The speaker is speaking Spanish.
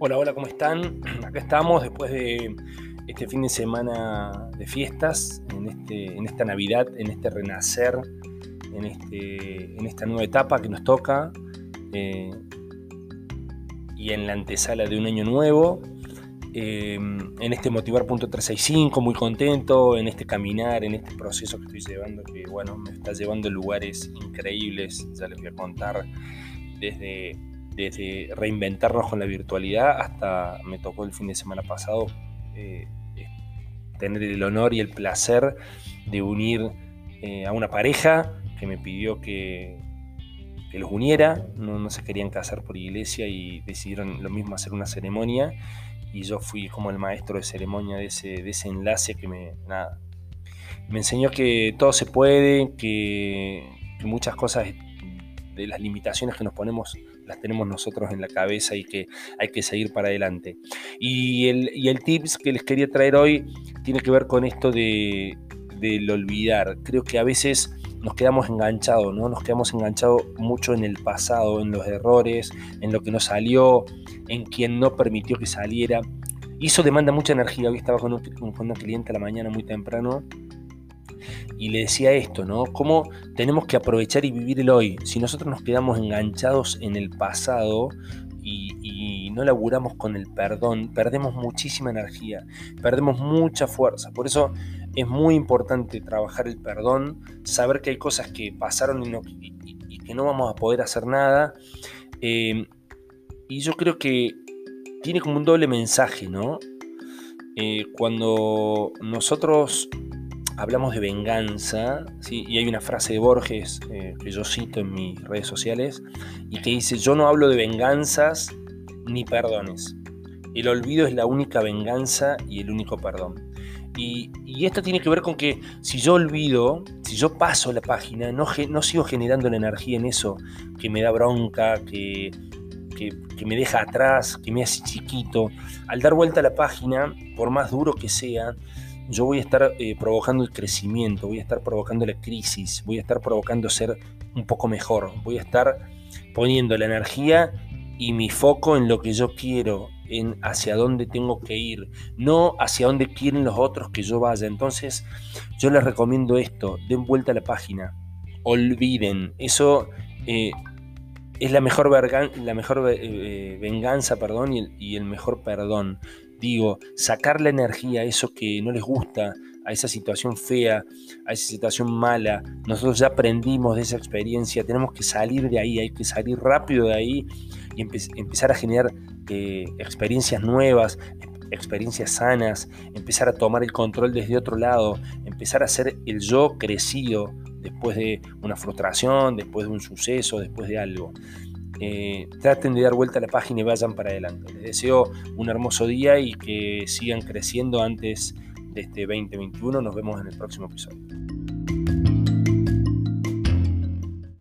Hola, hola, ¿cómo están? Acá estamos después de este fin de semana de fiestas, en, este, en esta Navidad, en este renacer, en, este, en esta nueva etapa que nos toca eh, y en la antesala de un año nuevo. Eh, en este motivar.365, muy contento, en este caminar, en este proceso que estoy llevando, que bueno, me está llevando a lugares increíbles, ya les voy a contar desde desde reinventarnos con la virtualidad hasta me tocó el fin de semana pasado eh, tener el honor y el placer de unir eh, a una pareja que me pidió que, los uniera, no, se querían casar por iglesia y decidieron lo mismo hacer una ceremonia. Y yo fui como el maestro de ceremonia de ese, de ese enlace que me, nada, me enseñó que todo se puede, que, que muchas cosas de las limitaciones que nos ponemos las tenemos nosotros en la cabeza y que hay que seguir para adelante. Y el, y el tips que les quería traer hoy tiene que ver con esto de, del olvidar. Creo que a veces nos quedamos enganchados, ¿no? Nos quedamos enganchados mucho en el pasado, en los errores, en lo que no salió, en quien no permitió que saliera. Y eso demanda mucha energía. Hoy estaba con, un, con una cliente a la mañana muy temprano y le decía esto, ¿no? Cómo tenemos que aprovechar y vivir el hoy. Si nosotros nos quedamos enganchados en el pasado y, no laburamos con el perdón, perdemos muchísima energía, perdemos mucha fuerza. Por eso es muy importante trabajar el perdón, saber que hay cosas que pasaron y, que no vamos a poder hacer nada. Eh, y yo creo que tiene como un doble mensaje, ¿no? Eh, cuando nosotros hablamos de venganza, ¿sí? y hay una frase de Borges eh, que yo cito en mis redes sociales, y que dice, yo no hablo de venganzas ni perdones. El olvido es la única venganza y el único perdón. Y, esto tiene que ver con que si yo olvido, si yo paso la página, no, no sigo generando la energía en eso que me da bronca, que, que, me deja atrás, que me hace chiquito. Al dar vuelta a la página, por más duro que sea, yo voy a estar eh, provocando el crecimiento, voy a estar provocando la crisis, voy a estar provocando ser un poco mejor, voy a estar poniendo la energía y mi foco en lo que yo quiero, en hacia dónde tengo que ir, no hacia dónde quieren los otros que yo vaya. Entonces, yo les recomiendo esto, den vuelta a la página, olviden, eso eh, es la mejor, la mejor eh, venganza perdón, y el mejor perdón. Digo, sacar la energía a eso que no les gusta, a esa situación fea, a esa situación mala. Nosotros ya aprendimos de esa experiencia, tenemos que salir de ahí, hay que salir rápido de ahí y empezar a generar eh, experiencias nuevas, experiencias sanas, empezar a tomar el control desde otro lado, empezar a ser el yo crecido después de una frustración, después de un suceso, después de algo. Eh, traten de dar vuelta a la página y vayan para adelante. Les deseo un hermoso día y que sigan creciendo antes de este 2021. Nos vemos en el próximo episodio.